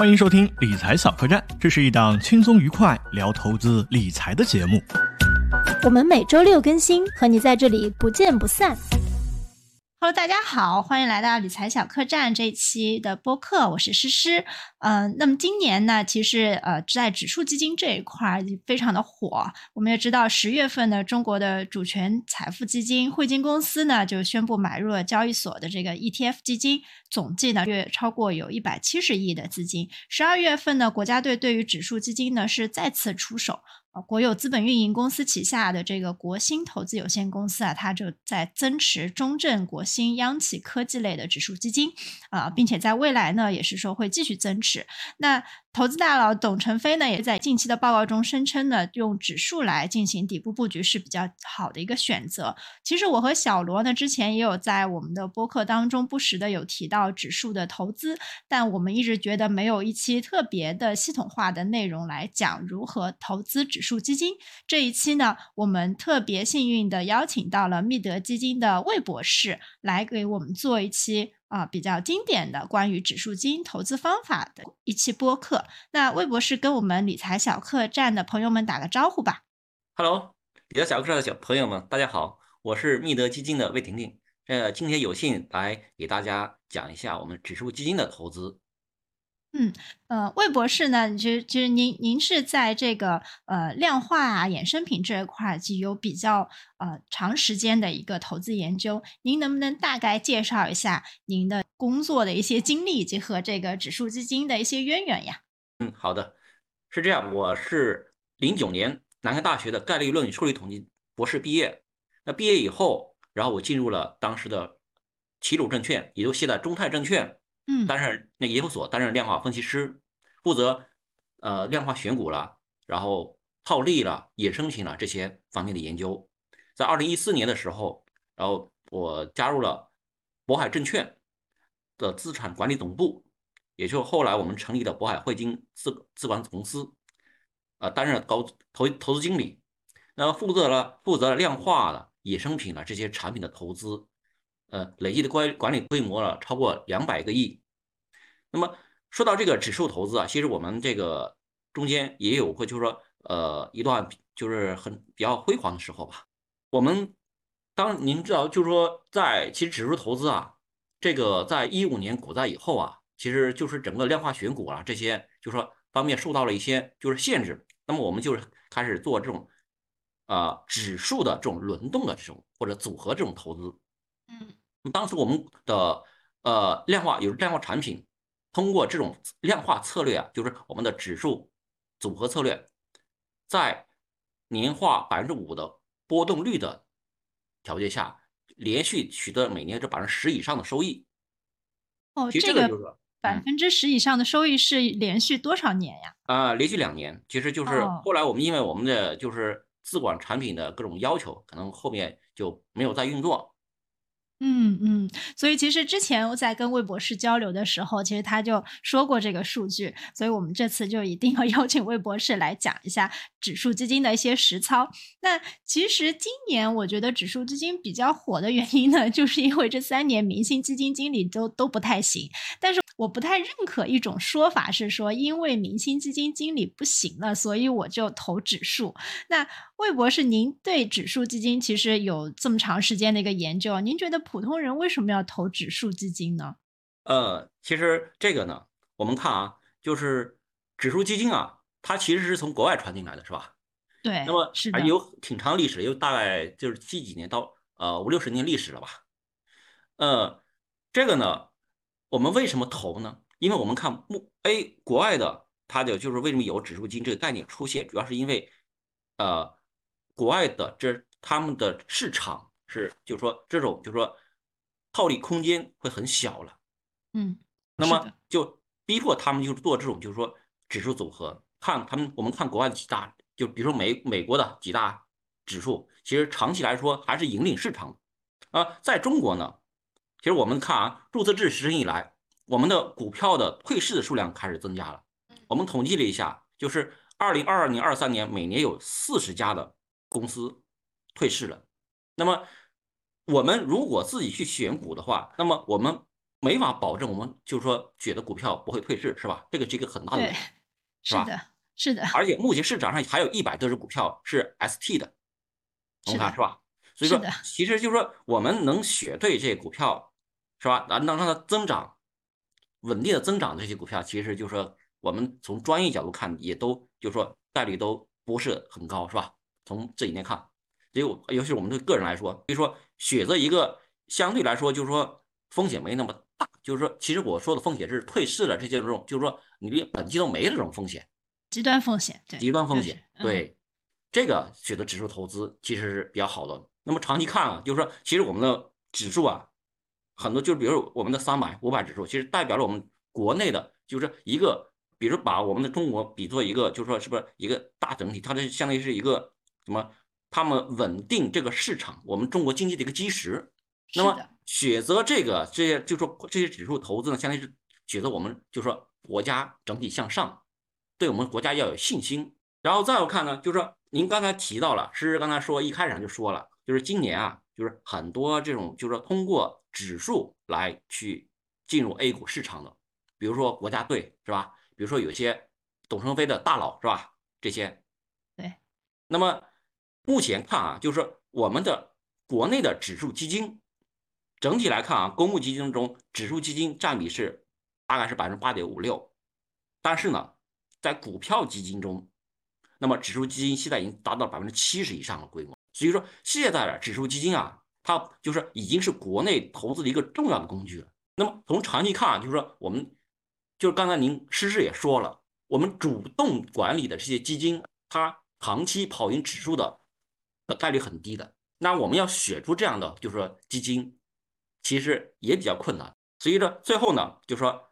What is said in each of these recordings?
欢迎收听理财小客栈，这是一档轻松愉快聊投资理财的节目。我们每周六更新，和你在这里不见不散。Hello，大家好，欢迎来到理财小客栈这一期的播客，我是诗诗。嗯、那么今年呢，其实呃，在指数基金这一块儿非常的火。我们也知道，十月份呢，中国的主权财富基金汇金公司呢就宣布买入了交易所的这个 ETF 基金，总计呢约超过有一百七十亿的资金。十二月份呢，国家队对于指数基金呢是再次出手。呃，国有资本运营公司旗下的这个国兴投资有限公司啊，它就在增持中证、国兴、央企科技类的指数基金啊、并且在未来呢，也是说会继续增持。那投资大佬董承飞呢，也在近期的报告中声称呢，用指数来进行底部布局是比较好的一个选择。其实我和小罗呢，之前也有在我们的播客当中不时的有提到指数的投资，但我们一直觉得没有一期特别的系统化的内容来讲如何投资指数基金。这一期呢，我们特别幸运的邀请到了密德基金的魏博士来给我们做一期啊、比较经典的关于指数基金投资方法的一期播客。那魏博士跟我们理财小客栈的朋友们打个招呼吧。Hello，理财小客栈的小朋友们，大家好，我是密德基金的魏婷婷。呃，今天有幸来给大家讲一下我们指数基金的投资。嗯呃，魏博士呢，其实其实您您是在这个呃量化啊衍生品这一块儿，就有比较呃长时间的一个投资研究。您能不能大概介绍一下您的工作的一些经历，以及和这个指数基金的一些渊源呀？嗯，好的，是这样，我是零九年南开大学的概率论与数理统计博士毕业。那毕业以后，然后我进入了当时的齐鲁证券，也就现在中泰证券，担任那个研究所担任量化分析师，负责呃量化选股了，然后套利了、衍生品了这些方面的研究。在二零一四年的时候，然后我加入了渤海证券的资产管理总部，也就后来我们成立的渤海汇金资资管子公司，呃，担任高投投资经理，那么负责了负责了量化的衍生品了这些产品的投资，呃，累计的管管理规模了超过两百个亿。那么说到这个指数投资啊，其实我们这个中间也有过，就是说呃一段就是很比较辉煌的时候吧。我们当您知道，就是说在其实指数投资啊，这个在一五年股灾以后啊，其实就是整个量化选股啊这些，就是说方面受到了一些就是限制。那么我们就是开始做这种啊、指数的这种轮动的这种或者组合这种投资。嗯当时我们的呃量化有量化产品，通过这种量化策略啊，就是我们的指数组合策略，在年化百分之五的波动率的条件下，连续取得每年这百分之十以上的收益。哦，其实这个就是百分之十以上的收益是连续多少年呀？啊、连续两年，其实就是哦后来我们因为我们的就是资管产品的各种要求，可能后面就没有再运作。嗯嗯，所以其实之前我在跟魏博士交流的时候，其实他就说过这个数据，所以我们这次就一定要 邀请魏博士来讲一下指数基金的一些实操。那其实今年我觉得指数基金比较火的原因呢，就是因为这三年明星基金经理都都不太行，但是我不太认可一种说法是说，因为明星基金经理不行了，所以我就投指数。那魏博士，您对指数基金其实有这么长时间的一个研究，您觉得普通人为什么要投指数基金呢？呃，其实这个呢，我们看啊，就是指数基金啊，它其实是从国外传进来的，是吧？对，那么是，还有挺长历史，有大概就是七几年到呃五六十年历史了吧。呃，这个呢，我们为什么投呢？因为我们看目 A 国外的，它的就是为什么有指数基金这个概念出现，主要是因为呃国外的这他们的市场是就是说这种就是说套利空间会很小了。嗯，那么就逼迫他们就是做这种就是说指数组合，看他们我们看国外的几大，就比如说美美国的几大指数，其实长期来说还是引领市场的啊。在中国呢，其实我们看啊，注册制实施以来，我们的股票的退市的数量开始增加了。我们统计了一下，就是二零二二年、二三年每年有四十家的公司退市了。那么我们如果自己去选股的话，那么我们没法保证我们就是说选的股票不会退市，是吧？这个是一个很大的对，是吧的，是的，而且目前市场上还有一百多只股票是 ST 的，我们看是吧？所以说，其实就是说我们能选对这些股票，是吧？能能让它增长，稳定的增长的这些股票，其实就是说我们从专业角度看，也都就是说概率都不是很高，是吧？从这几年看，所以我尤其是我们对个人来说，比如说选择一个相对来说就是说风险没那么大，就是说其实我说的风险是退市了这些这种，就是说你连本金都没这种风险。极端风险，对，极端风就是险，嗯对这个选择指数投资其实是比较好的。那么长期看啊，就是说，其实我们的指数啊，很多就是比如我们的三百、五百指数，其实代表了我们国内的，就是一个，比如把我们的中国比作一个，就是说是不是一个大整体，它这相当于是一个什么？他们稳定这个市场，我们中国经济的一个基石。那么选择这个这些，就是说这些指数投资呢，相当于是选择我们就是说国家整体向上，对我们国家要有信心。然后再有看呢，就是说您刚才提到了，诗诗刚才说一开始就说了，就是今年啊，就是很多这种就是说通过指数来去进入 A 股市场的，比如说国家队是吧？比如说有些董承飞的大佬是吧？这些。对。那么目前看啊，就是说我们的国内的指数基金，整体来看啊，公募基金中指数基金占比是大概是百分之八点五六，但是呢，在股票基金中，那么指数基金现在已经达到百分之七十以上的规模。所以说，现在的指数基金啊，它就是已经是国内投资的一个重要的工具了。那么从长期看啊，就是说我们就是刚才您诗诗也说了，我们主动管理的这些基金，它长期跑赢指数的的概率很低的。那我们要选出这样的，就是说基金，其实也比较困难。所以说，最后呢，就是说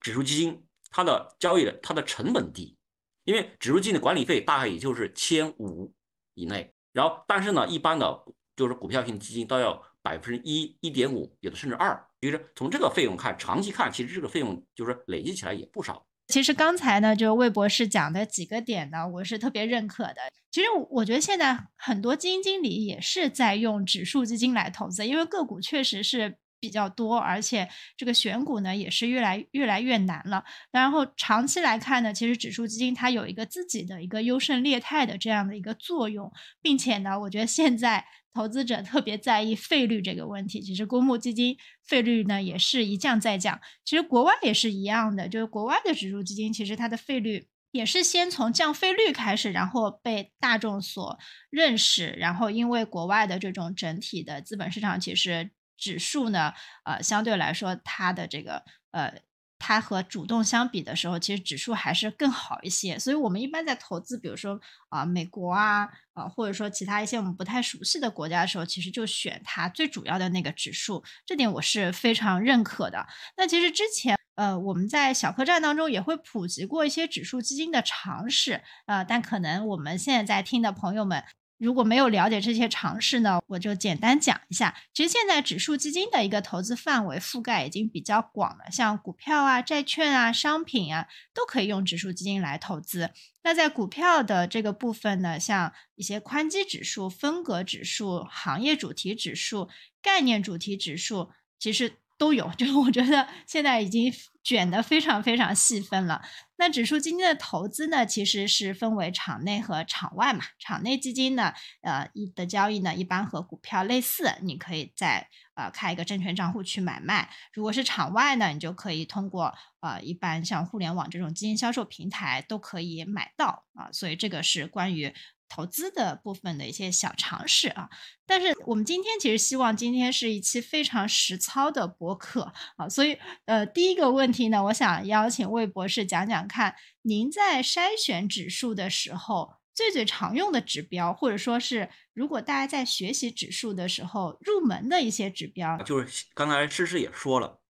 指数基金它的交易的它的成本低，因为指数基金的管理费大概也就是千五以内，然后但是呢，一般的就是股票型基金都要百分之一、一点五，有的甚至二。其实从这个费用看，长期看，其实这个费用就是累积起来也不少。其实刚才呢，就是魏博士讲的几个点呢，我是特别认可的。其实我觉得现在很多基金经理也是在用指数基金来投资，因为个股确实是比较多，而且这个选股呢也是越来越来越难了。然后长期来看呢，其实指数基金它有一个自己的一个优胜劣汰的这样的一个作用，并且呢，我觉得现在投资者特别在意费率这个问题。其实公募基金费率呢也是一降再降，其实国外也是一样的，就是国外的指数基金其实它的费率。也是先从降费率开始，然后被大众所认识，然后因为国外的这种整体的资本市场其实指数呢，呃，相对来说它的这个呃，它和主动相比的时候，其实指数还是更好一些。所以我们一般在投资，比如说啊、美国啊，啊、或者说其他一些我们不太熟悉的国家的时候，其实就选它最主要的那个指数，这点我是非常认可的。那其实之前。呃，我们在小客栈当中也会普及过一些指数基金的常识，呃，但可能我们现在在听的朋友们如果没有了解这些常识呢，我就简单讲一下。其实现在指数基金的一个投资范围覆盖已经比较广了，像股票啊、债券啊、商品啊，都可以用指数基金来投资。那在股票的这个部分呢，像一些宽基指数、分格指数、行业主题指数、概念主题指数，其实都有。就是我觉得现在已经卷得非常非常细分了。那指数基金的投资呢，其实是分为场内和场外嘛。场内基金呢，呃，一的交易呢，一般和股票类似，你可以在呃开一个证券账户去买卖。如果是场外呢，你就可以通过呃一般像互联网这种基金销售平台都可以买到啊。所以这个是关于。投资的部分的一些小常识啊，但是我们今天其实希望今天是一期非常实操的播客啊，所以呃，第一个问题呢，我想邀请魏博士讲讲看，您在筛选指数的时候，最最常用的指标，或者说是如果大家在学习指数的时候入门的一些指标，就是刚才诗诗也说了，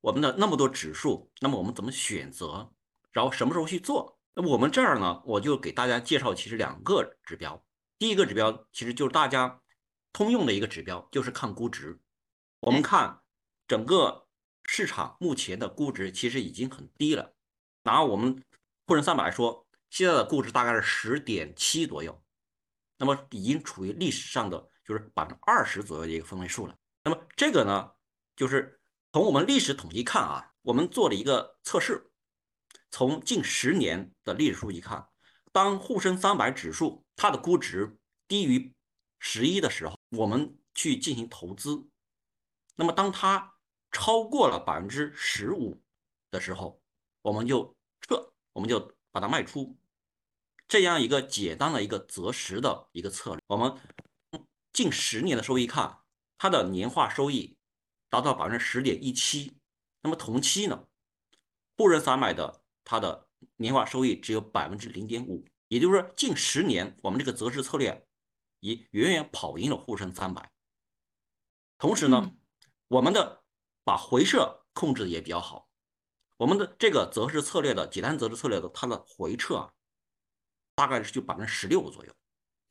我们的那么多指数，那么我们怎么选择，然后什么时候去做？那么我们这儿呢，我就给大家介绍其实两个指标。第一个指标其实就是大家通用的一个指标，就是看估值。我们看整个市场目前的估值其实已经很低了。拿我们沪深三百来说，现在的估值大概是十点七左右，那么已经处于历史上的就是百分之二十左右的一个分位数了。那么这个呢，就是从我们历史统计看啊，我们做了一个测试，从近十年的历史数据看，当沪深三百指数它的估值低于十一的时候，我们去进行投资；那么当它超过了百分之十五的时候，我们就撤，我们就把它卖出。这样一个简单的一个择时的一个策略，我们近十年的收益看，它的年化收益达到百分之十点一七。那么同期呢，沪深三百的它的年化收益只有百分之零点五。也就是说，近十年我们这个择时策略已远远跑赢了沪深三百。同时呢，我们的把回撤控制的也比较好。我们的这个择时策略的简单择时策略的它的回撤啊。大概是就百分之十六左右，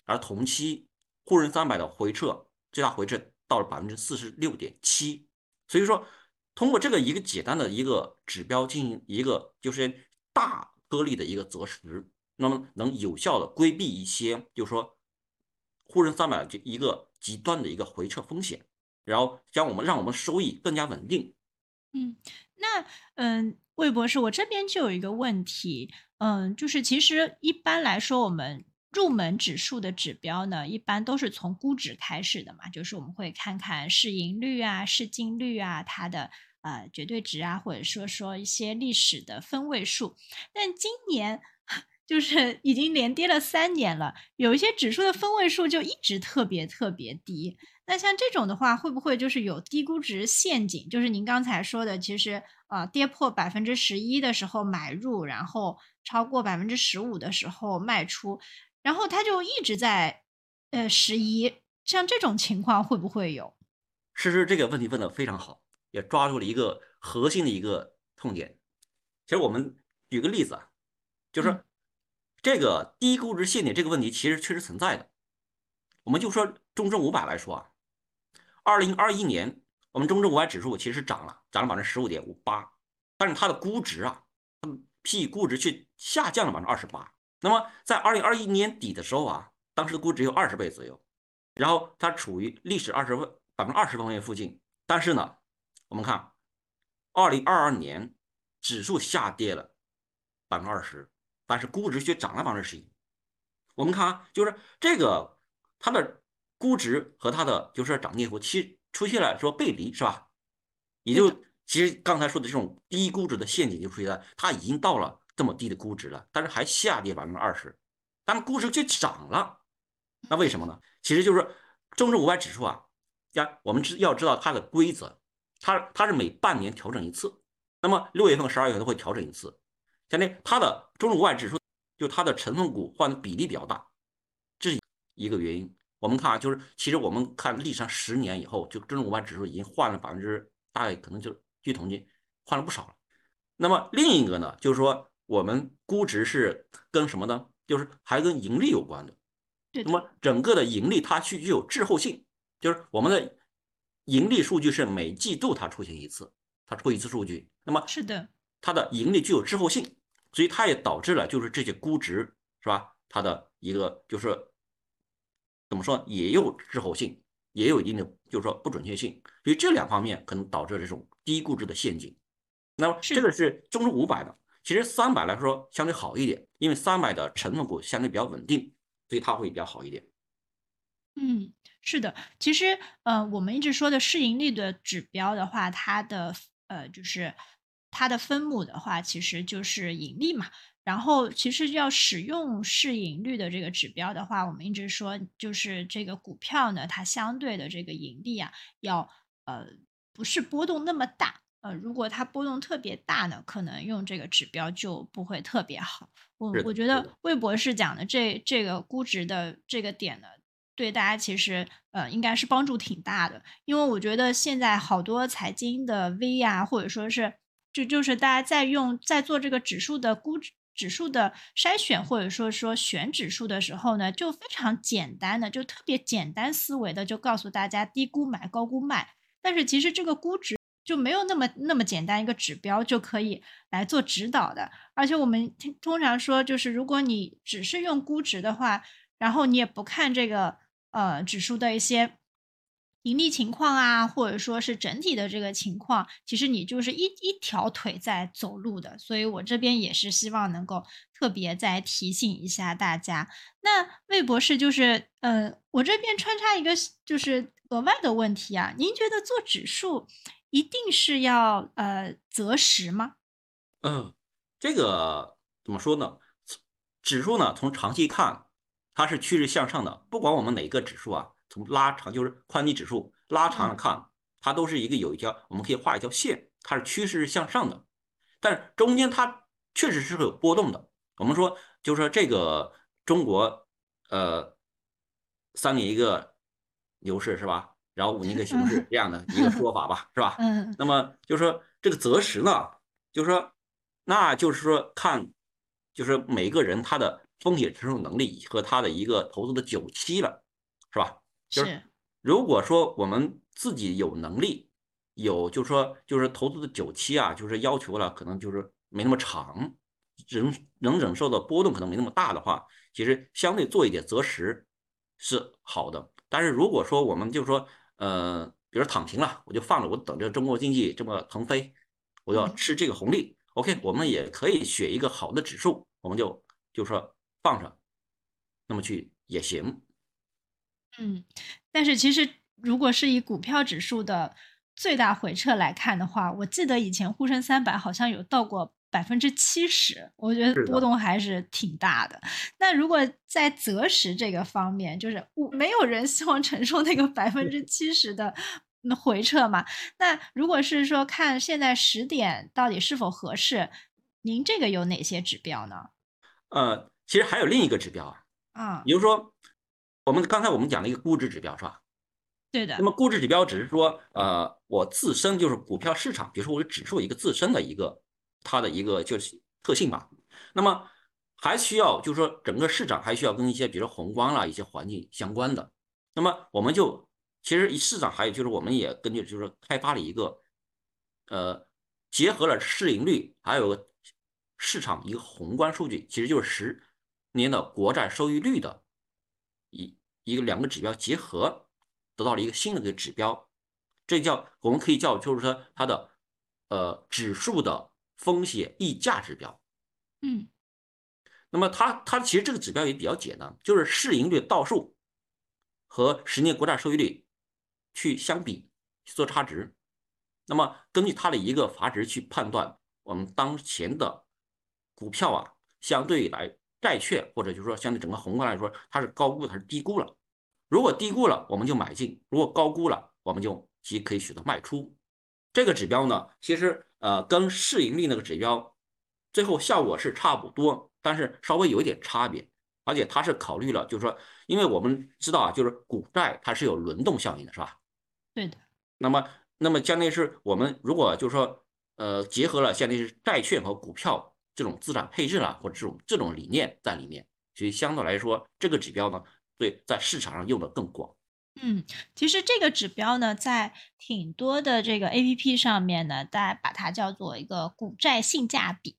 而同期沪深三百的回撤最大回撤到了百分之四十六点七，所以说通过这个一个简单的一个指标进行一个就是大颗粒的一个择时，那么能有效的规避一些就是说沪深三百这一个极端的一个回撤风险，然后将我们让我们收益更加稳定。嗯，那嗯，魏博士，我这边就有一个问题。嗯，就是其实一般来说，我们入门指数的指标呢，一般都是从估值开始的嘛，就是我们会看看市盈率啊、市净率啊、它的呃绝对值啊，或者说说一些历史的分位数。但今年 就是已经连跌了三年了，有一些指数的分位数就一直特别特别低。那像这种的话，会不会就是有低估值陷阱？就是您刚才说的，其实呃跌破百分之十一的时候买入，然后超过百分之十五的时候卖出，然后它就一直在呃十一，像这种情况会不会有？诗诗这个问题问的非常好，也抓住了一个核心的一个痛点。其实我们举个例子啊，就是这个低估值陷阱这个问题其实确实存在的。我们就说中证五百来说啊。二零二一年，我们中证五百指数其实涨了，涨了百分之十五点五八，但是它的估值啊，P 估值却下降了百分之二十八。那么在二零二一年底的时候啊，当时的估值有二十倍左右，然后它处于历史二十分百分之二十分位附近。但是呢，我们看二零二二年指数下跌了百分之二十，但是估值却涨了百分之十一。我们看啊，就是这个它的。估值和它的就是涨跌幅，其出现了说背离，是吧？也就其实刚才说的这种低估值的陷阱就出现了，它已经到了这么低的估值了，但是还下跌百分之二十，但是估值却涨了，那为什么呢？其实就是中证五百指数啊，呀，我们知要知道它的规则，它它是每半年调整一次，那么六月份、十二月份都会调整一次，相当于它的中证五百指数就它的成分股换的比例比较大，这是一个原因。我们看啊，就是其实我们看历史上十年以后，就中证五百指数已经换了百分之大概可能就据统计换了不少了。那么另一个呢，就是说我们估值是跟什么呢？就是还跟盈利有关的。那么整个的盈利它具具有滞后性，就是我们的盈利数据是每季度它出现一次，它出一次数据。那么是的，它的盈利具有滞后性，所以它也导致了就是这些估值是吧？它的一个就是。怎么说也有滞后性，也有一定的就是说不准确性，所以这两方面可能导致这种低估值的陷阱。那么这个是中证五百的，其实三百来说相对好一点，因为三百的成分股相对比较稳定，所以它会比较好一点。嗯，是的，其实呃，我们一直说的市盈率的指标的话，它的呃就是它的分母的话，其实就是盈利嘛。然后，其实要使用市盈率的这个指标的话，我们一直说，就是这个股票呢，它相对的这个盈利啊，要呃不是波动那么大。呃，如果它波动特别大呢，可能用这个指标就不会特别好。我我觉得魏博士讲的这这个估值的这个点呢，对大家其实呃应该是帮助挺大的，因为我觉得现在好多财经的 V 啊，或者说是就就是大家在用在做这个指数的估值。指数的筛选，或者说说选指数的时候呢，就非常简单的，就特别简单思维的，就告诉大家低估买，高估卖。但是其实这个估值就没有那么那么简单一个指标就可以来做指导的。而且我们通常说，就是如果你只是用估值的话，然后你也不看这个呃指数的一些。盈利情况啊，或者说是整体的这个情况，其实你就是一一条腿在走路的。所以我这边也是希望能够特别再提醒一下大家。那魏博士就是，呃，我这边穿插一个就是额外的问题啊，您觉得做指数一定是要呃择时吗？嗯，这个怎么说呢？指数呢，从长期看，它是趋势向上的。不管我们哪个指数啊，从拉长就是宽基指数拉长了看，它都是一个有一条，我们可以画一条线，它是趋势向上的。但是中间它确实是会有波动的。我们说，就是说这个中国，呃，三年一个牛市是吧？然后五年一个熊市 这样的一个说法吧，是吧？嗯。那么就是说这个择时呢，就是说，那就是说看。就是每个人他的风险承受能力和它的一个投资的久期了，是吧？就是。如果说我们自己有能力，有就是说就是投资的久期啊，就是要求了可能就是没那么长，忍能忍受的波动可能没那么大的话，其实相对做一点择时是好的。但是如果说我们就是说呃，比如躺平了，我就放着，我等着中国经济这么腾飞，我要吃这个红利。OK，我们也可以选一个好的指数。我们就就说放上，那么去也行。嗯，但是其实如果是以股票指数的最大回撤来看的话，我记得以前沪深三百好像有到过百分之七十，我觉得波动还是挺大的。那如果在择时这个方面，就是没有人希望承受那个百分之七十的回撤嘛？那如果是说看现在十点到底是否合适？您这个有哪些指标呢？呃，其实还有另一个指标啊，啊，比如说我们刚才我们讲了一个估值指标是吧？对的。那么估值指标只是说，呃，我自身就是股票市场，比如说我指数一个自身的一个它的一个就是特性吧。那么还需要就是说整个市场还需要跟一些比如说宏观啦一些环境相关的。那么我们就其实市场还有就是我们也根据就是说开发了一个，呃，结合了市盈率还有。市场一个宏观数据，其实就是十年的国债收益率的一一个两个指标结合，得到了一个新的一个指标，这叫我们可以叫就是说它的呃指数的风险溢价指标。嗯，那么它它其实这个指标也比较简单，就是市盈率倒数和十年国债收益率去相比去做差值，那么根据它的一个阀值去判断我们当前的。股票啊，相对来债券或者就是说相对整个宏观来说，它是高估还是低估了？如果低估了，我们就买进；如果高估了，我们就即可以选择卖出。这个指标呢，其实呃跟市盈率那个指标最后效果是差不多，但是稍微有一点差别，而且它是考虑了，就是说，因为我们知道啊，就是股债它是有轮动效应的，是吧？对的。那么，那么相当于是我们如果就是说呃结合了相当于是债券和股票。这种资产配置啦，或者这种这种理念在里面，所以相对来说，这个指标呢，对在市场上用的更广。嗯，其实这个指标呢，在挺多的这个 A P P 上面呢，大家把它叫做一个股债性价比。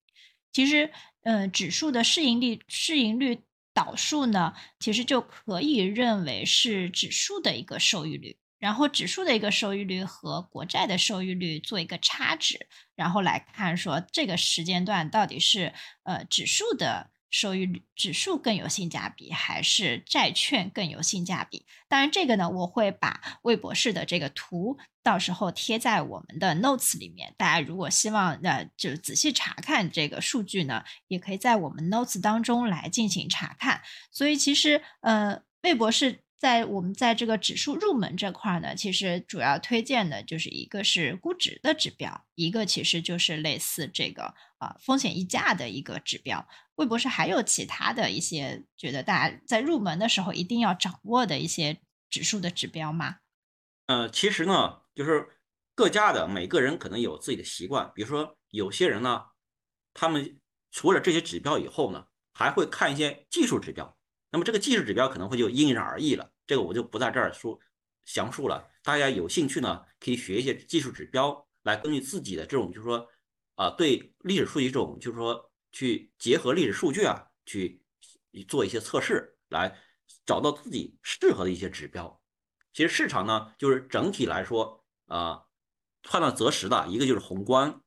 其实，嗯，指数的市盈率市盈率导数呢，其实就可以认为是指数的一个收益率。然后指数的一个收益率和国债的收益率做一个差值，然后来看说这个时间段到底是呃指数的收益率指数更有性价比，还是债券更有性价比？当然这个呢，我会把魏博士的这个图到时候贴在我们的 notes 里面，大家如果希望呃就仔细查看这个数据呢，也可以在我们 notes 当中来进行查看。所以其实呃魏博士。在我们在这个指数入门这块呢，其实主要推荐的就是一个是估值的指标，一个其实就是类似这个啊风险溢价的一个指标。魏博士还有其他的一些觉得大家在入门的时候一定要掌握的一些指数的指标吗？呃，其实呢，就是各家的每个人可能有自己的习惯，比如说有些人呢，他们除了这些指标以后呢，还会看一些技术指标。那么这个技术指标可能会就因人而异了，这个我就不在这儿说详述了。大家有兴趣呢，可以学一些技术指标，来根据自己的这种，就是说，啊，对历史数据这种，就是说，去结合历史数据啊，去做一些测试，来找到自己适合的一些指标。其实市场呢，就是整体来说，啊，判断择时的一个就是宏观，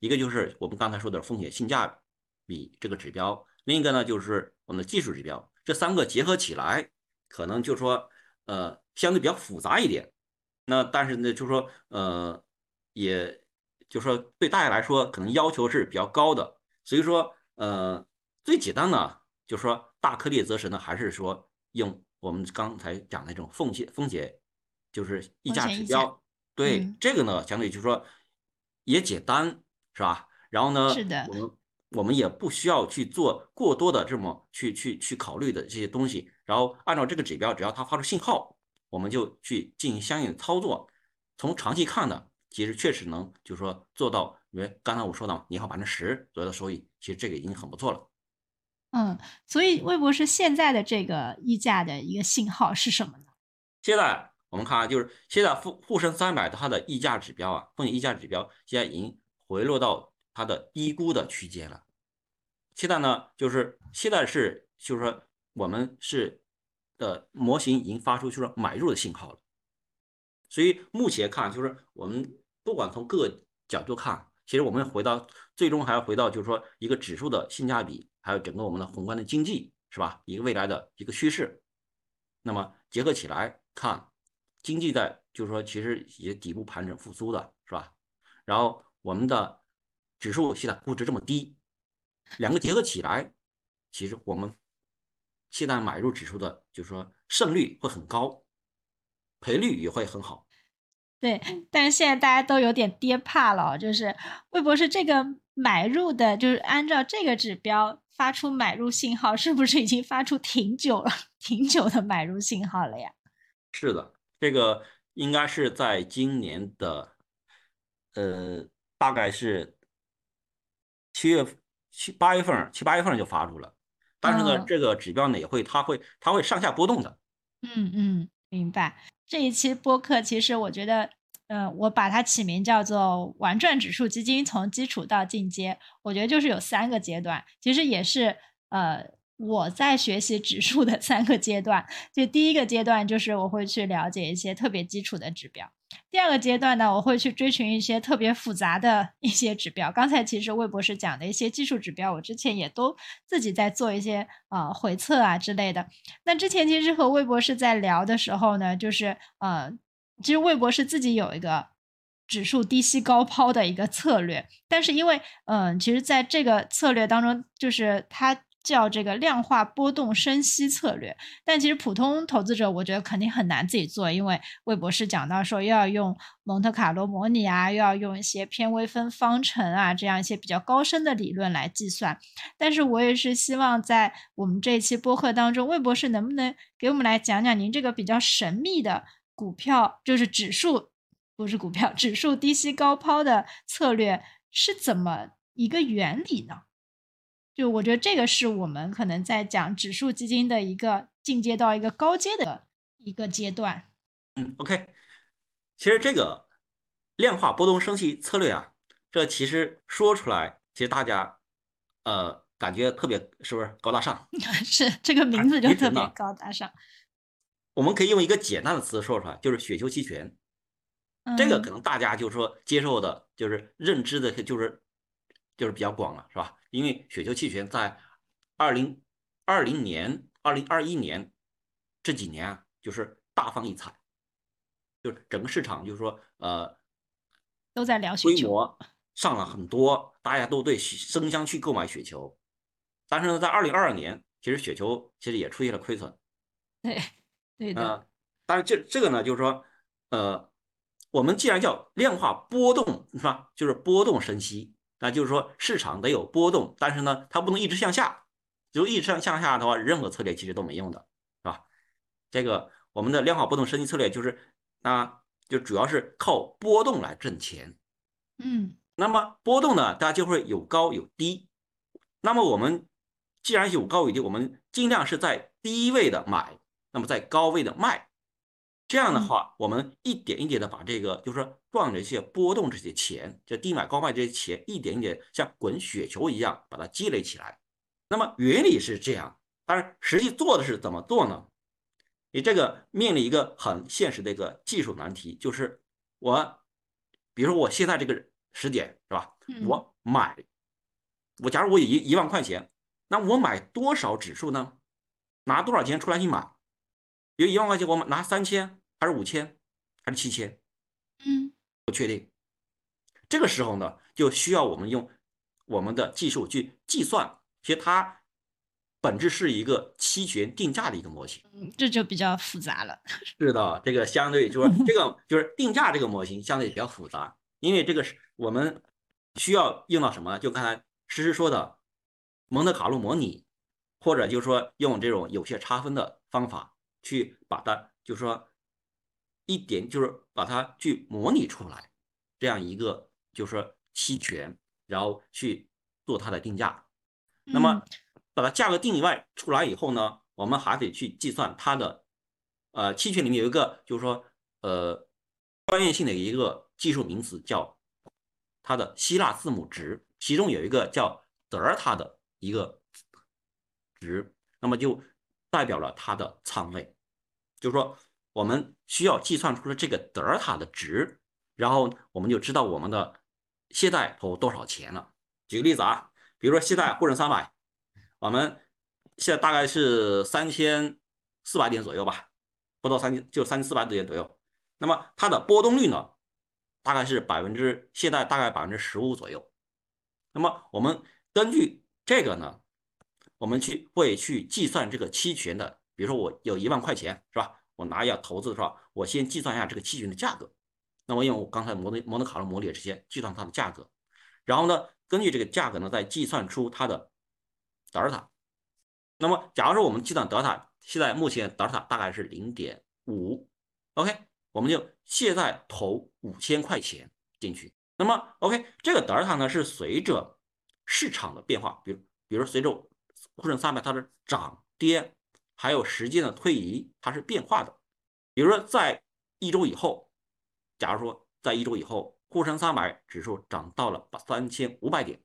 一个就是我们刚才说的风险性价比这个指标，另一个呢就是我们的技术指标，这三个结合起来，可能就是说，呃，相对比较复杂一点。那但是呢，就是说，呃，也就是说对大家来说，可能要求是比较高的。所以说，呃，最简单的就是说大颗粒择时呢，还是说用。我们刚才讲的这种风险风险，就是溢价指标，对这个呢，相对就是说也简单，是吧？然后呢，是的，我们我们也不需要去做过多的这么去去去考虑的这些东西，然后按照这个指标，只要它发出信号，我们就去进行相应的操作。从长期看的，其实确实能就是说做到，因为刚才我说的年化百分之十左右的收益，其实这个已经很不错了。嗯，所以魏博士现在的这个溢价的一个信号是什么呢？现在我们看啊，就是现在沪沪深三百它的溢价指标啊，风险溢价指标现在已经回落到它的低估的区间了。现在呢，就是现在是就是说我们是的模型已经发出就是买入的信号了。所以目前看，就是我们不管从各个角度看，其实我们回到最终还要回到就是说一个指数的性价比。还有整个我们的宏观的经济是吧？一个未来的一个趋势，那么结合起来看，经济在就是说其实也底部盘整复苏的是吧？然后我们的指数现在估值这么低，两个结合起来，其实我们现在买入指数的就是说胜率会很高，赔率也会很好。对，但是现在大家都有点跌怕了，就是魏博士这个买入的，就是按照这个指标。发出买入信号，是不是已经发出挺久了、挺久的买入信号了呀？是的，这个应该是在今年的，呃，大概是七月、七八月份、七八月份就发出了。但是呢，这个指标呢也会，它会，它会上下波动的。嗯嗯，明白。这一期播客，其实我觉得。嗯，我把它起名叫做“玩转指数基金，从基础到进阶”。我觉得就是有三个阶段，其实也是呃我在学习指数的三个阶段。就第一个阶段，就是我会去了解一些特别基础的指标；第二个阶段呢，我会去追寻一些特别复杂的一些指标。刚才其实魏博士讲的一些技术指标，我之前也都自己在做一些呃回测啊之类的。那之前其实和魏博士在聊的时候呢，就是呃。其实魏博士自己有一个指数低吸高抛的一个策略，但是因为嗯，其实在这个策略当中，就是它叫这个量化波动升息策略。但其实普通投资者，我觉得肯定很难自己做，因为魏博士讲到说，又要用蒙特卡罗模拟啊，又要用一些偏微分方程啊，这样一些比较高深的理论来计算。但是我也是希望在我们这一期播客当中，魏博士能不能给我们来讲讲您这个比较神秘的。股票就是指数，不是股票，指数低吸高抛的策略是怎么一个原理呢？就我觉得这个是我们可能在讲指数基金的一个进阶到一个高阶的一个阶段。嗯，OK，其实这个量化波动升息策略啊，这其实说出来，其实大家呃感觉特别是不是高大上？是这个名字就特别高大上。我们可以用一个简单的词说出来，就是雪球期权。这个可能大家就是说接受的，就是认知的，就是就是比较广了，是吧？因为雪球期权在二零二零年、二零二一年这几年啊，就是大放异彩，就是整个市场就是说呃都在聊雪球，规模上了很多，大家都对争相去购买雪球。但是呢，在二零二二年，其实雪球其实也出现了亏损。对。对的，但是这这个呢，就是说，呃，我们既然叫量化波动，是吧？就是波动升息，那就是说市场得有波动，但是呢，它不能一直向下，就一直向向下的话，任何策略其实都没用的，是吧？这个我们的量化波动升级策略就是，那就主要是靠波动来挣钱，嗯，那么波动呢，大家就会有高有低，那么我们既然有高有低，我们尽量是在低位的买。那么在高位的卖，这样的话，我们一点一点的把这个，就是说赚这些波动这些钱，就低买高卖这些钱，一点一点像滚雪球一样把它积累起来。那么原理是这样，但是实际做的是怎么做呢？你这个面临一个很现实的一个技术难题，就是我，比如说我现在这个时点是吧？我买，我假如我有一一万块钱，那我买多少指数呢？拿多少钱出来去买？有一万块钱，我们拿三千还是五千还是七千？嗯，不确定。这个时候呢，就需要我们用我们的技术去计算，其实它本质是一个期权定价的一个模型。嗯，这就比较复杂了。是的，这个相对就是这个就是定价这个模型相对比较复杂，因为这个是我们需要用到什么？就刚才诗诗说的蒙特卡洛模拟，或者就是说用这种有些差分的方法去把它，就是说一点就是把它去模拟出来，这样一个。就是说期权，然后去做它的定价。那么把它价格定以外出来以后呢，我们还得去计算它的，呃，期权里面有一个就是说呃专业性的一个技术名词叫它的希腊字母值，其中有一个叫德尔塔的一个值，那么就代表了它的仓位。就是说我们需要计算出了这个德尔塔的值，然后我们就知道我们的。现在投多少钱了？举个例子啊，比如说现在沪深三百，我们现在大概是三千四百点左右吧，不到三千就三千四百点左右。那么它的波动率呢，大概是百分之现在大概百分之十五左右。那么我们根据这个呢，我们去会去计算这个期权的，比如说我有一万块钱是吧？我拿要投资的时候，我先计算一下这个期权的价格。那么用我刚才模的模的卡罗模拟这些计算它的价格，然后呢，根据这个价格呢，再计算出它的德尔塔。那么，假如说我们计算德尔塔，现在目前德尔塔大概是零点五，OK，我们就现在投五千块钱进去。那么，OK，这个德尔塔呢是随着市场的变化，比如比如随着沪深三百它的涨跌，还有时间的推移，它是变化的。比如说在一周以后。假如说在一周以后，沪深三百指数涨到了三千五百点，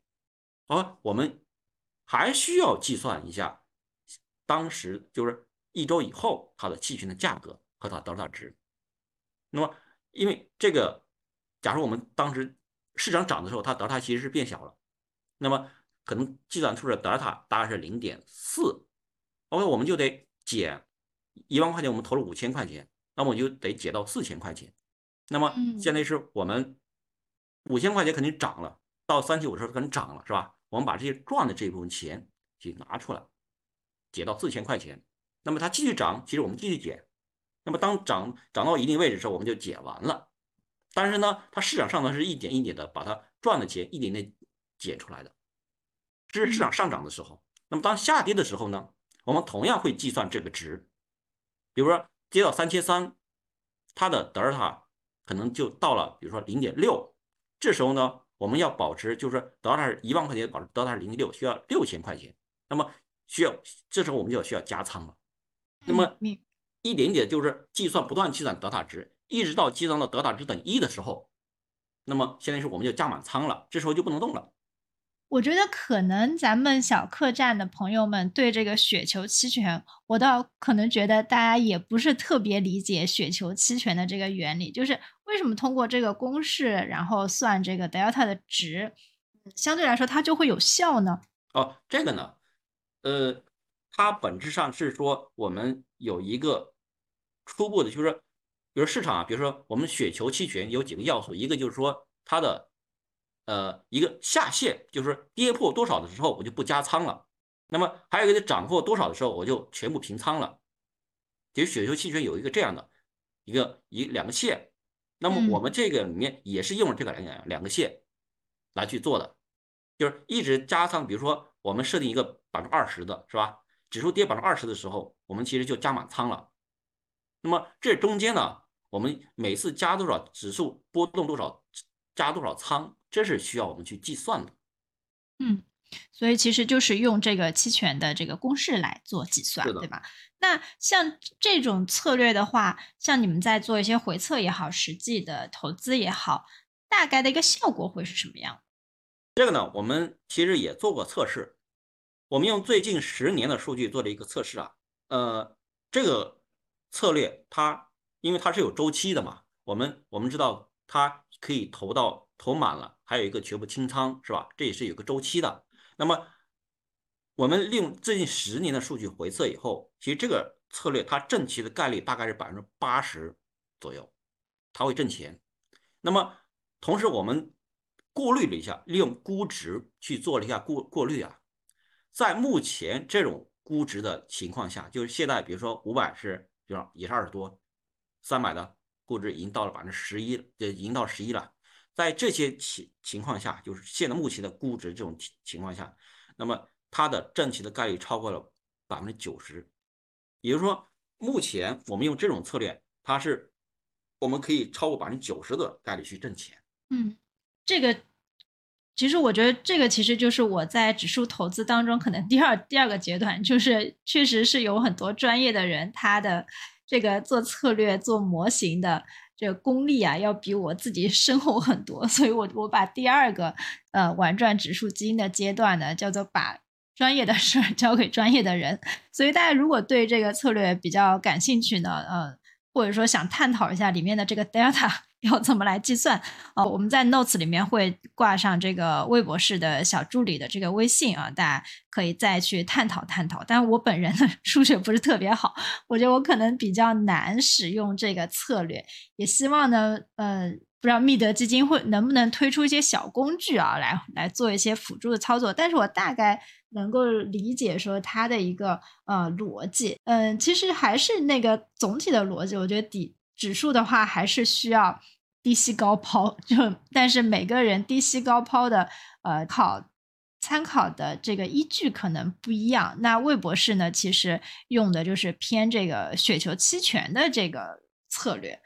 而我们还需要计算一下当时就是一周以后它的期权的价格和它德尔塔值。那么，因为这个，假如我们当时市场涨的时候，它德尔塔其实是变小了，那么可能计算出的德尔塔大概是零点四，OK，我们就得减一万块钱，我们投了五千块钱，那么我就得减到四千块钱。那么现在是我们五千块钱肯定涨了，到三千五的时候肯定涨了，是吧？我们把这些赚的这部分钱去拿出来，减到四千块钱。那么它继续涨，其实我们继续减。那么当涨涨到一定位置的时候，我们就减完了。但是呢，它市场上呢是一点一点的把它赚的钱一点点减出来的。这是市场上涨的时候。那么当下跌的时候呢，我们同样会计算这个值。比如说跌到三千三，它的德尔塔。可能就到了，比如说零点六，这时候呢，我们要保持，就是说得到它是一万块钱，保持德尔塔是零点六，需要六千块钱，那么需要这时候我们就要需要加仓了。那么一点点就是计算，不断计算德塔值，一直到计算到德塔值等于一的时候，那么现在是我们就加满仓了，这时候就不能动了。我觉得可能咱们小客栈的朋友们对这个雪球期权，我倒可能觉得大家也不是特别理解雪球期权的这个原理，就是为什么通过这个公式，然后算这个 delta 的值，相对来说它就会有效呢？哦，这个呢，呃，它本质上是说我们有一个初步的，就是说，比如市场啊，比如说我们雪球期权有几个要素，一个就是说它的。呃，一个下限就是跌破多少的时候，我就不加仓了。那么还有一个涨破多少的时候，我就全部平仓了。其实雪球期权有一个这样的一个一两个线，那么我们这个里面也是用了这个两两个线来去做的，就是一直加仓。比如说我们设定一个百分之二十的是吧？指数跌百分之二十的时候，我们其实就加满仓了。那么这中间呢，我们每次加多少指数波动多少，加多少仓。这是需要我们去计算的，嗯，所以其实就是用这个期权的这个公式来做计算，对吧？那像这种策略的话，像你们在做一些回测也好，实际的投资也好，大概的一个效果会是什么样？这个呢，我们其实也做过测试，我们用最近十年的数据做了一个测试啊，呃，这个策略它因为它是有周期的嘛，我们我们知道它可以投到投满了，还有一个全部清仓，是吧？这也是有个周期的。那么我们利用最近十年的数据回测以后，其实这个策略它挣钱的概率大概是百分之八十左右，它会挣钱。那么同时我们过滤了一下，利用估值去做了一下过过滤啊，在目前这种估值的情况下，就是现在比如说五百是，比如也是二十多，三百的估值已经到了百分之十一，就已经到十一了。在这些情情况下，就是现在目前的估值这种情情况下，那么它的挣钱的概率超过了百分之九十，也就是说，目前我们用这种策略，它是我们可以超过百分之九十的概率去挣钱。嗯，这个其实我觉得这个其实就是我在指数投资当中可能第二第二个阶段，就是确实是有很多专业的人，他的这个做策略、做模型的。这个功力啊，要比我自己 深厚很多，所以我我把第二个呃玩转指数基金的阶段呢，叫做把专业的事儿 交给专业的人。所以大家如果对这个策略比较感兴趣呢，呃，或者说想探讨一下里面的这个 delta。要怎么来计算？哦，我们在 notes 里面会挂上这个魏博士的小助理的这个微信啊，大家可以再去探讨探讨。但我本人的 数学不是特别好，我觉得我可能比较难使用这个策略。也希望呢，呃，不知道密德基金会能不能推出一些小工具啊，来来做一些辅助的操作。但是我大概能够理解说它的一个呃逻辑。嗯，其实还是那个总体的逻辑，我觉得底指数的话还是需要。低吸高抛，就但是每个人低吸高抛的呃考参考的这个依据可能不一样。那魏博士呢，其实用的就是偏这个雪球期权的这个策略。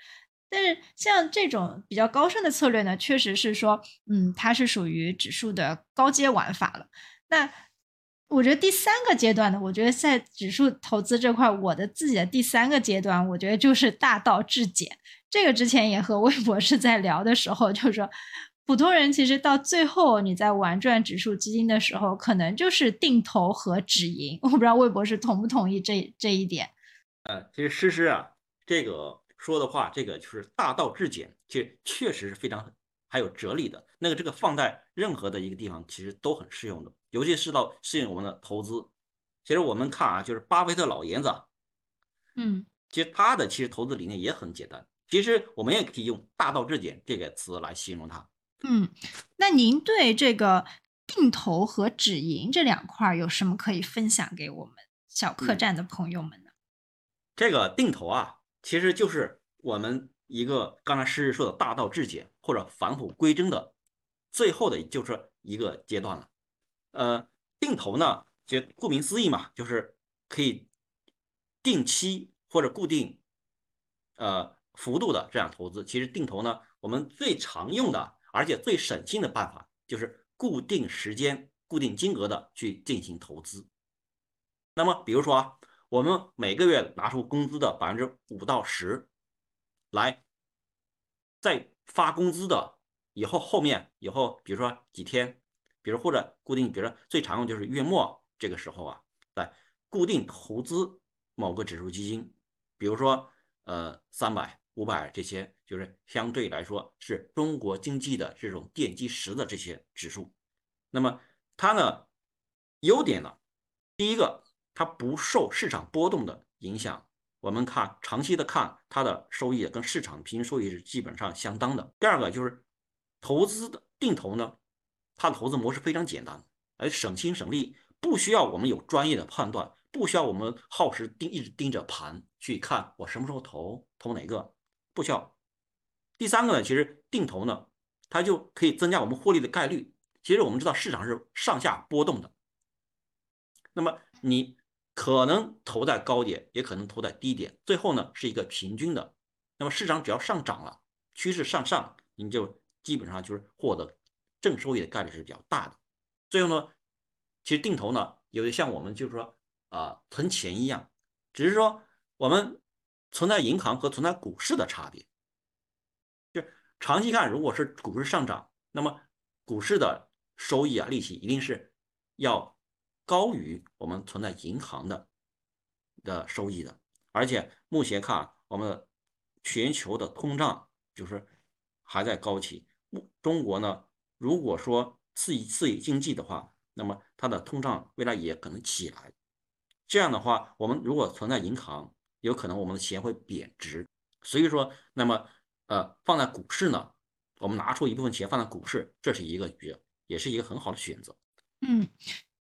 但是像这种比较高深的策略呢，确实是说，嗯，它是属于指数的高阶玩法了。那我觉得第三个阶段呢，我觉得在指数投资这块，我的自己的第三个阶段，我觉得就是大道至简。这个之前也和魏博士在聊的时候，就说普通人其实到最后你在玩转指数基金的时候，可能就是定投和止盈。我不知道魏博士同不同意这这一点。呃，其实诗诗啊，这个说的话，这个就是大道至简，其实确实是非常还有哲理的。那个这个放在任何的一个地方，其实都很适用的，尤其是到适应我们的投资。其实我们看啊，就是巴菲特老爷子，嗯，其实他的其实投资理念也很简单。其实我们也可以用“大道至简”这个词来形容他。嗯，那您对这个定投和止盈这两块有什么可以分享给我们小客栈的朋友们呢？这个定投啊，其实就是我们一个刚才诗诗说的大道至简或者返璞归真的最后的就是一个阶段了。呃，定投呢，就顾名思义嘛，就是可以定期或者固定，呃。幅度的这样投资，其实定投呢，我们最常用的，而且最省心的办法，就是固定时间、固定金额的去进行投资。那么，比如说啊，我们每个月拿出工资的百分之五到十，来，在发工资的以后后面以后，比如说几天，比如或者固定，比如说最常用就是月末这个时候啊，在固定投资某个指数基金，比如说呃三百。五百这些就是相对来说是中国经济的这种奠基石的这些指数，那么它呢优点呢，第一个它不受市场波动的影响，我们看长期的看它的收益跟市场平均收益是基本上相当的。第二个就是投资的定投呢，它的投资模式非常简单，而省心省力，不需要我们有专业的判断，不需要我们耗时盯一直盯着盘去看我什么时候投投哪个。不需要。第三个呢，其实定投呢，它就可以增加我们获利的概率。其实我们知道市场是上下波动的，那么你可能投在高点，也可能投在低点，最后呢是一个平均的。那么市场只要上涨了，趋势向上，你就基本上就是获得正收益的概率是比较大的。最后呢，其实定投呢，有点像我们就是说啊存钱一样，只是说我们。存在银行和存在股市的差别，就长期看，如果是股市上涨，那么股市的收益啊，利息一定是要高于我们存在银行的的收益的。而且目前看，我们全球的通胀就是还在高企。中国呢，如果说刺激刺激经济的话，那么它的通胀未来也可能起来。这样的话，我们如果存在银行，有可能我们的钱会贬值。所以说，那么呃，放在股市呢，我们拿出一部分钱放在股市，这是一个也也是一个很好的选择。嗯，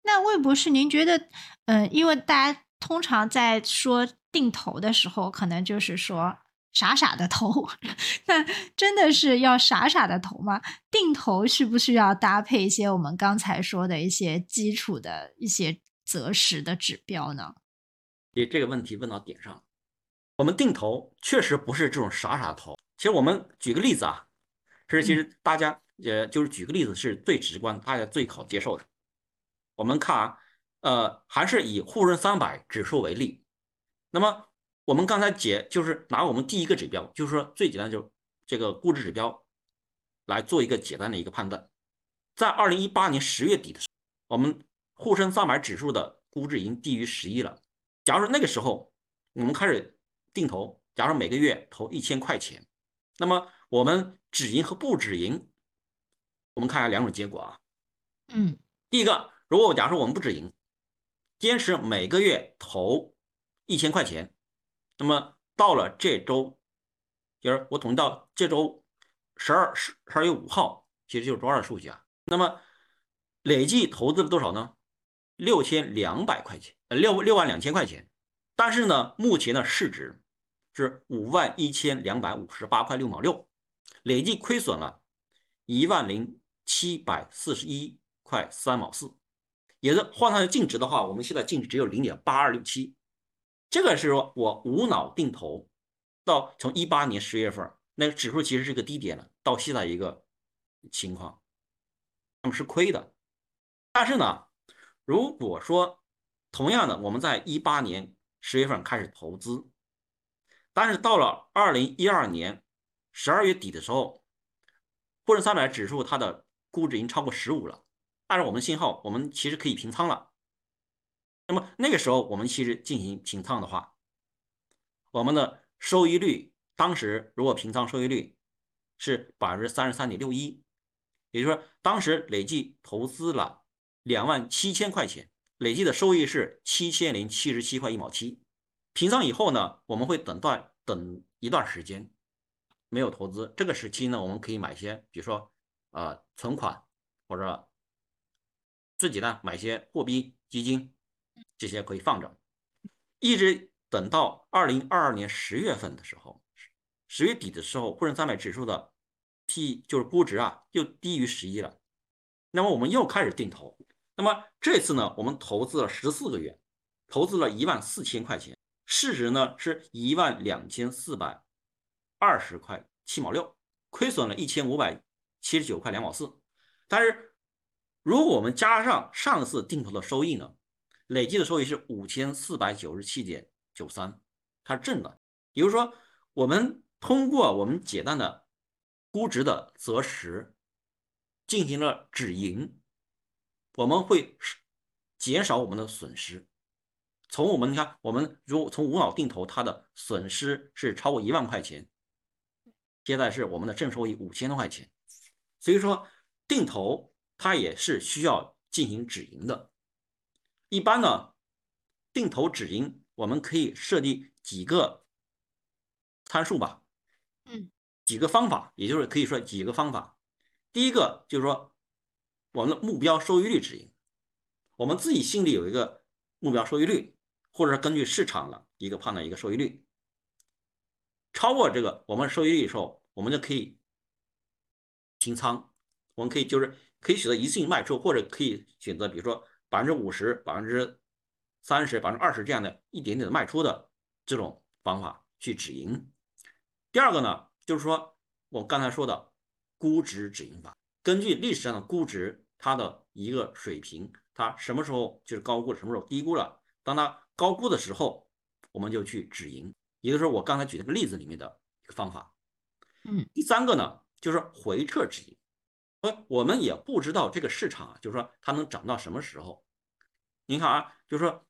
那魏博士，您觉得，嗯，因为大家通常在说定投的时候，可能就是说傻傻的投，那真的是要傻傻的投吗？定投需不需要搭配一些我们刚才说的一些基础的一些择时的指标呢？你这个问题问到点上，我们定投确实不是这种傻傻投。其实我们举个例子啊，是其实大家呃，就是举个例子是最直观，大家最好接受的。我们看啊，呃，还是以沪深三百指数为例。那么我们刚才解就是拿我们第一个指标，就是说最简单就这个估值指标来做一个简单的一个判断。在二零一八年十月底的时候，我们沪深三百指数的估值已经低于十一了。假如说那个时候我们开始定投，假如每个月投一千块钱，那么我们止盈和不止盈，我们看一下两种结果啊。嗯，第一个。如果假如说我们不止盈，坚持每个月投一千块钱，那么到了这周，就是我统计到这周十二十十二月五号，其实就是周二的数据啊。那么累计投资了多少呢？六千两百块钱，呃，六六万两千块钱。但是呢，目前的市值是五万一千两百五十八块六毛六，累计亏损了一万零七百四十一块三毛四。也是换算净值的话，我们现在净值只有零点八二六七，这个是说我无脑定投，到从一八年十月份那个指数其实是个低点了，到现在一个情况，那么是亏的。但是呢，如果说同样的，我们在一八年十月份开始投资，但是到了二零一二年十二月底的时候，沪深三百指数它的估值已经超过十五了。按照我们信号，我们其实可以平仓了。那么那个时候，我们其实进行平仓的话，我们的收益率当时如果平仓收益率是百分之三十三点六一，也就是说当时累计投资了两万七千块钱，累计的收益是七千零七十七块一毛七。平仓以后呢，我们会等段等一段时间没有投资，这个时期呢，我们可以买一些，比如说呃存款或者。自己呢买一些货币基金，这些可以放着，一直等到二零二二年十月份的时候，十月底的时候，沪深三百指数的 P 就是估值啊，又低于十一了。那么我们又开始定投，那么这次呢，我们投资了十四个月，投资了一万四千块钱，市值呢是一万两千四百二十块七毛六，亏损了一千五百七十九块两毛四，但是。如果我们加上上次定投的收益呢，累计的收益是五千四百九十七点九三，它是正的。也就是说，我们通过我们简单的估值的择时进行了止盈，我们会减少我们的损失。从我们你看，我们如果从无脑定投，它的损失是超过一万块钱，现在是我们的正收益五千多块钱。所以说定投。它也是需要进行止盈的。一般呢，定投止盈，我们可以设定几个参数吧，嗯，几个方法，也就是可以说几个方法。第一个就是说，我们的目标收益率止盈，我们自己心里有一个目标收益率，或者是根据市场的一个判断一个收益率，超过这个我们收益率的时候，我们就可以平仓，我们可以就是。可以选择一次性卖出，或者可以选择，比如说百分之五十、百分之三十、百分之二十这样的一点点的卖出的这种方法去止盈。第二个呢，就是说我刚才说的估值止盈法，根据历史上的估值它的一个水平，它什么时候就是高估了，什么时候低估了。当它高估的时候，我们就去止盈，也就是说我刚才举那个例子里面的一个方法。嗯，第三个呢，就是回撤止盈。呃，我们也不知道这个市场啊，就是说它能涨到什么时候。您看啊，就是说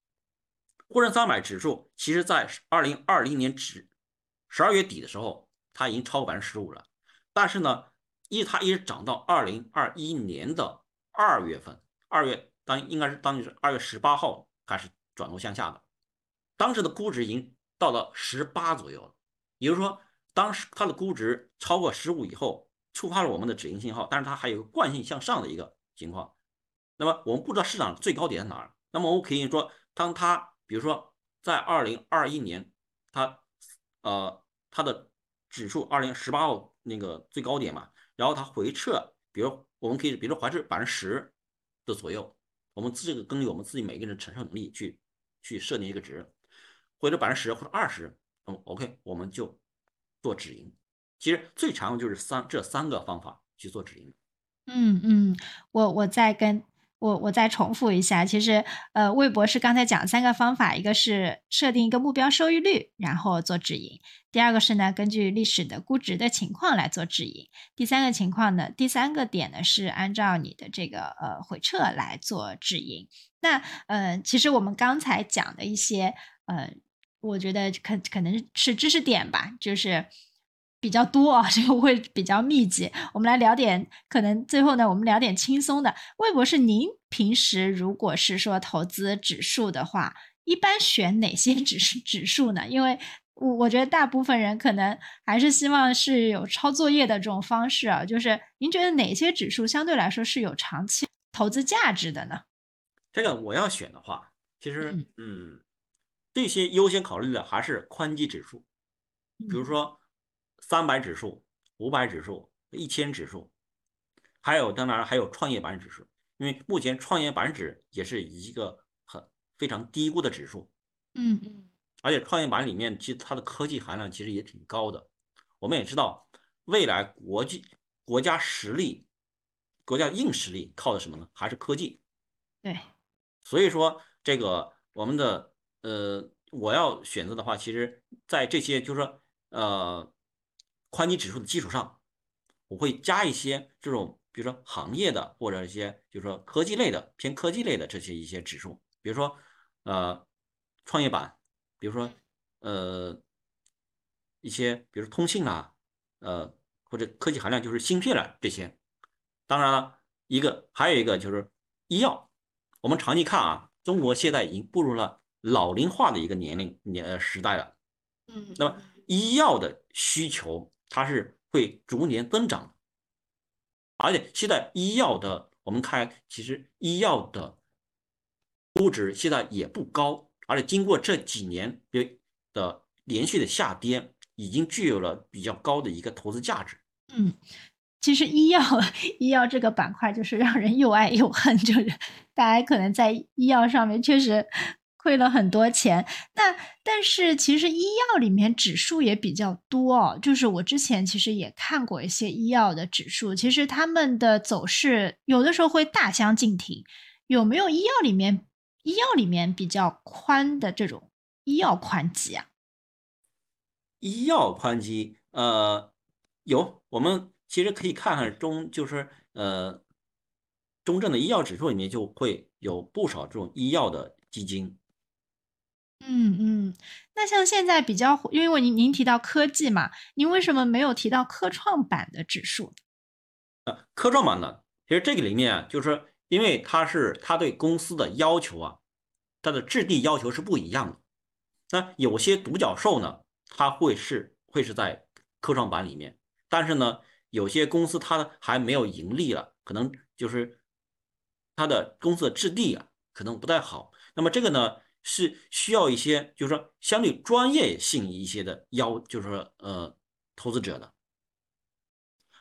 沪深三百指数其实在二零二零年十十二月底的时候，它已经超过百分之十五了，但是呢，一它一直涨到二零二一年的二月份，二月当应该是当是二月十八号开始转弱向下的，当时的估值已经到了十八左右了，也就是说，当时它的估值超过十五以后，触发了我们的止盈信号，但是它还有个惯性向上的一个情况。那么我们不知道市场最高点在哪儿，那么我可以说，当它比如说在二零二一年，它呃它的指数二零十八号那个最高点嘛，然后它回撤，比如我们可以比如说回撤百分之十的左右，我们这个根据我们自己每个人的承受能力去去设定一个值，回撤百分之十或者二十，嗯，OK，我们就做止盈。其实最常用就是三这三个方法去做止盈。嗯嗯，我我再跟。我我再重复一下，其实呃，魏博士刚才讲三个方法，一个是设定一个目标收益率，然后做止盈；第二个是呢，根据历史的估值的情况来做止盈；第三个情况呢，第三个点呢是按照你的这个呃回撤来做止盈。那呃，其实我们刚才讲的一些呃，我觉得可可能是知识点吧，就是。比较多啊，这个会比较密集。我们来聊点，可能最后呢，我们聊点轻松的。魏博士，您平时如果是说投资指数的话，一般选哪些 指指数呢？因为我我觉得大部分人可能还是希望是有抄作业的这种方式啊。就是您觉得哪些指数相对来说是有长期投资价值的呢？这个我要选的话，其实嗯，这些优先考虑的还是宽基指数，比如说。三百指数、五百指数、一千指数，还有当然还有创业板指数，因为目前创业板指也是一个很非常低估的指数，嗯嗯，而且创业板里面其实它的科技含量其实也挺高的。我们也知道，未来国际国家实力、国家硬实力靠的什么呢？还是科技。对，所以说这个我们的呃，我要选择的话，其实在这些就是说呃。宽基指数的基础上，我会加一些这种，比如说行业的或者一些，就是说科技类的偏科技类的这些一些指数，比如说呃创业板，比如说呃一些，比如通信啊，呃或者科技含量就是芯片了这些。当然了，一个还有一个就是医药，我们长期看啊，中国现在已经步入了老龄化的一个年龄年时代了。嗯，那么医药的需求。它是会逐年增长的，而且现在医药的，我们看，其实医药的估值现在也不高，而且经过这几年的连续的下跌，已经具有了比较高的一个投资价值。嗯，其实医药医药这个板块就是让人又爱又恨，就是大家可能在医药上面确实。亏了很多钱，那但是其实医药里面指数也比较多哦。就是我之前其实也看过一些医药的指数，其实他们的走势有的时候会大相径庭。有没有医药里面医药里面比较宽的这种医药宽基啊？医药宽基，呃，有。我们其实可以看看中，就是呃，中证的医药指数里面就会有不少这种医药的基金。嗯嗯，那像现在比较，因为您您提到科技嘛，您为什么没有提到科创板的指数？呃，科创板呢，其实这个里面啊，就是因为它是它对公司的要求啊，它的质地要求是不一样的。那有些独角兽呢，它会是会是在科创板里面，但是呢，有些公司它还没有盈利了，可能就是它的公司的质地啊，可能不太好。那么这个呢？是需要一些，就是说相对专业性一些的要，就是说呃投资者的。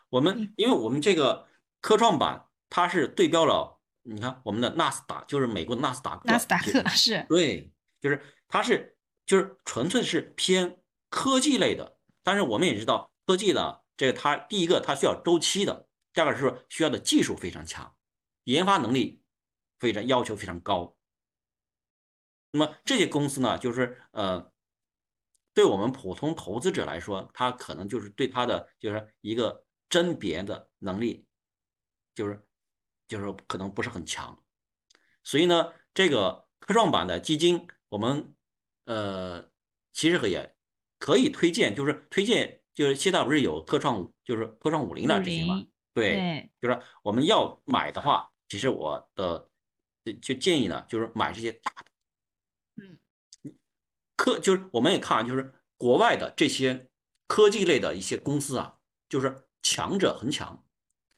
我们因为我们这个科创板它是对标了，你看我们的纳斯达，就是美国的纳斯达克。纳斯达克是。对，就是它是就是纯粹是偏科技类的，但是我们也知道科技的，这个它第一个它需要周期的，第二个是说需要的技术非常强，研发能力非常要求非常高。那么这些公司呢，就是呃，对我们普通投资者来说，他可能就是对他的就是一个甄别的能力，就是就是可能不是很强。所以呢，这个科创板的基金，我们呃，其实也可以推荐，就是推荐，就是现在不是有科创，就是科创五零的这些嘛？对，就是我们要买的话，其实我的就建议呢，就是买这些大的。科就是我们也看，就是国外的这些科技类的一些公司啊，就是强者恒强，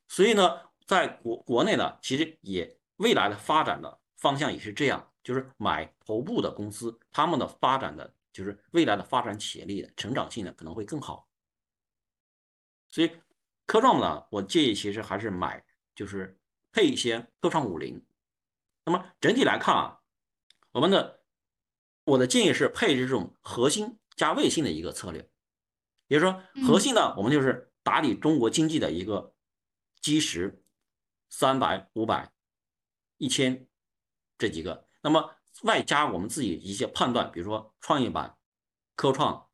所以呢，在国国内呢，其实也未来的发展的方向也是这样。就是买头部的公司，他们的发展的就是未来的发展潜力的成长性呢可能会更好。所以科创呢，我建议其实还是买就是配一些科创五零。那么整体来看啊，我们的我的建议是配置这种核心加卫星的一个策略，也就是说核心呢，我们就是打理中国经济的一个基石，三百、五百、一千这几个。那么外加我们自己一些判断，比如说创业板、科创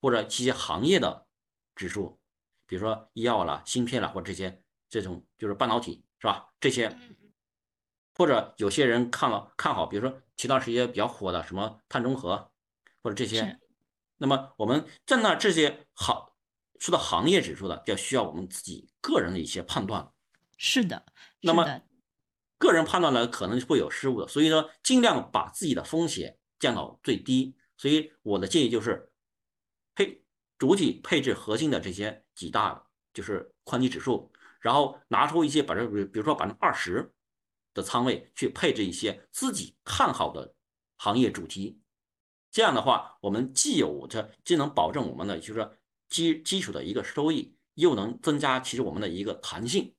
或者一些行业的指数，比如说医药啦、芯片啦或者这些这种就是半导体是吧？这些或者有些人看了看好，比如说前段时间比较火的什么碳中和或者这些，那么我们在那这些行说到行业指数的，就需要我们自己个人的一些判断。是的，那么。个人判断呢可能会有失误的，所以呢，尽量把自己的风险降到最低。所以我的建议就是，配主体配置核心的这些几大就是宽基指数，然后拿出一些百分比，比如说百分之二十的仓位去配置一些自己看好的行业主题。这样的话，我们既有着既能保证我们的就是说基基础的一个收益，又能增加其实我们的一个弹性。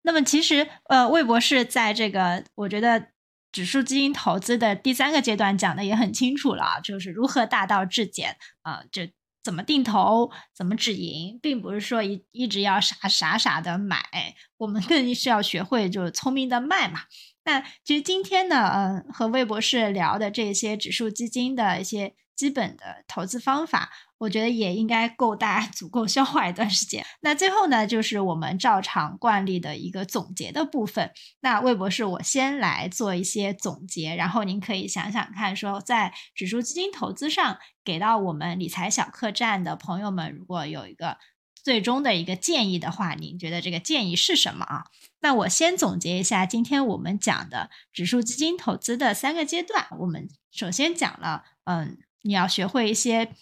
那么其实，呃，魏博士在这个我觉得指数基金投资的第三个阶段讲的也很清楚了，就是如何大道至简啊，就怎么定投，怎么止盈，并不是说一一直要傻傻傻的买，我们更 是要学会就是聪明的卖嘛。那其实今天呢，嗯，和魏博士聊的这些指数基金的一些基本的投资方法。我觉得也应该够大家足够消化一段时间。那最后呢，就是我们照常惯例的一个总结的部分。那魏博士，我先来做一些总结，然后您可以想想看，说在指数基金投资上给到我们理财小客栈的朋友们，如果有一个最终的一个建议的话，您觉得这个建议是什么啊？那我先总结一下今天我们讲的指数基金投资的三个阶段。我们首先讲了，嗯，你要学会一些。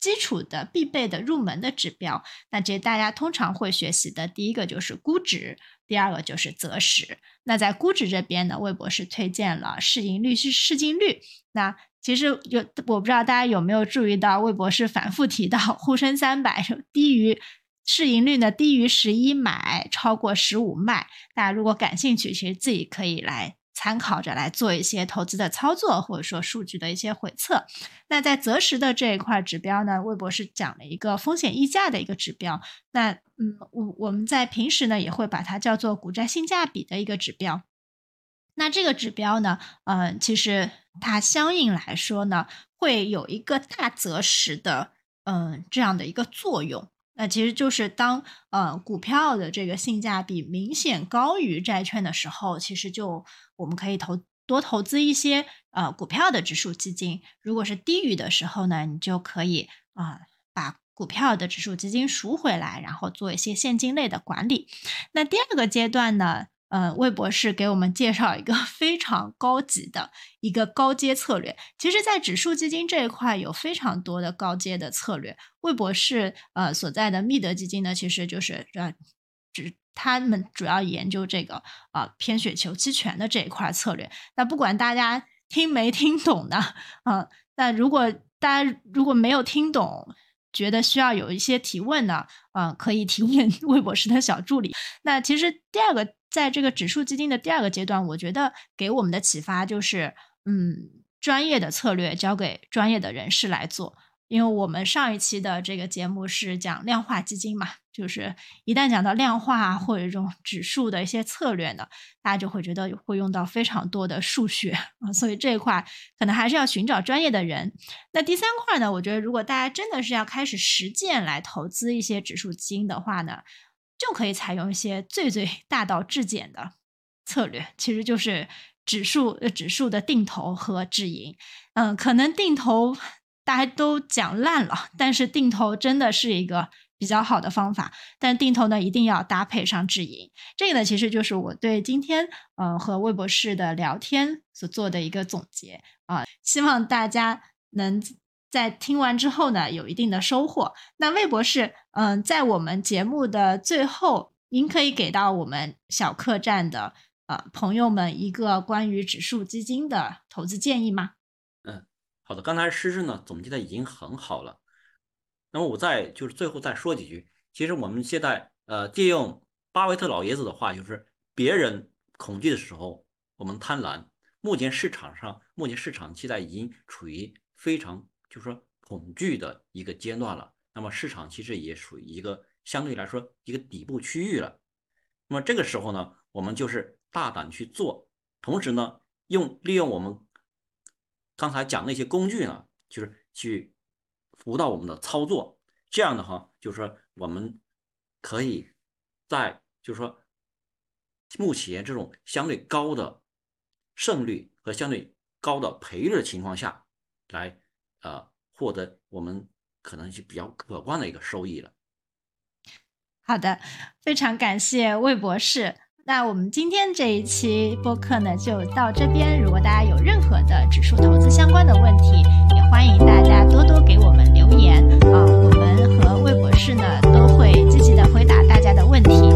基础的必备的入门的指标，那这大家通常会学习的第一个就是估值，第二个就是择时。那在估值这边呢，魏博士推荐了市盈率是市净率。那其实有我不知道大家有没有注意到，魏博士反复提到沪深三百 低于市盈率呢低于十一买，超过十五卖。大家如果感兴趣，其实自己可以来。参考着来做一些投资的操作，或者说数据的一些回测。那在择时的这一块指标呢，魏博士讲了一个风险溢价的一个指标。那嗯，我我们在平时呢也会把它叫做股债性价比的一个指标。那这个指标呢，嗯，其实它相应来说呢，会有一个大择时的嗯这样的一个作用。那其实就是当呃股票的这个性价比明显高于债券的时候，其实就我们可以投多投资一些呃股票的指数基金。如果是低于的时候呢，你就可以啊把股票的指数基金赎回来，然后做一些现金类的管理。那第二个阶段呢？呃，魏博士给我们介绍一个 非常高级的一个高阶策略。其实，在指数基金这一块有非常多的高阶的策略。魏博士呃所在的密德基金呢，其实就是呃，只他们主要研究这个啊偏雪球期权的这一块策略。那不管大家听没听懂呢，啊，那如果大家如果没有听懂，觉得需要有一些提问呢，嗯，可以提问魏博士的小助理。那其实第二个。在这个指数基金的第二个阶段，我觉得给我们的启发就是，嗯，专业的策略交给专业的人士来做。因为我们上一期的这个节目是讲量化基金嘛，就是一旦讲到量化或者这种指数的一些策略呢，大家就会觉得会用到非常多的数学啊，所以这一块可能还是要寻找专业的人。那第三块呢，我觉得如果大家真的是要开始实践来投资一些指数基金的话呢。就可以采用一些最最 大道至简的策略，其实就是指数指数的定投和止盈。嗯，可能定投大家都讲烂了，但是定投真的是一个比较好的方法。但定投呢，一定要搭配上止盈。这个呢，其实就是我对今天呃和魏博士的聊天所做的一个总结啊。希望大家能在听完之后呢，有一定的收获。那魏博士，嗯，在我们节目的最后，您可以给到我们小客栈的呃朋友们一个关于指数基金的投资建议吗？嗯好的，刚才诗诗呢总结的已经很好了，那么我再就是最后再说几句。其实我们现在呃借用巴菲特老爷子的话，就是别人恐惧的时候，我们贪婪。目前市场上，目前市场现在已经处于非常就是说恐惧的一个阶段了。那么市场其实也属于一个相对来说一个底部区域了。那么这个时候呢，我们就是大胆去做，同时呢用利用我们。刚才讲那些工具呢，就是去辅导我们的操作。这样的话，就是说我们可以在就是说目前这种相对高的胜率和相对高的赔率的情况下来，呃获得我们可能是比较可观的一个收益了。好的非常感谢魏博士。那我们今天这一期播客呢就到这边。如果大家有任何的指数投资相关的问题也欢迎大家多多给我们留言。啊我们和魏博士呢都会积极的回答大家的问题。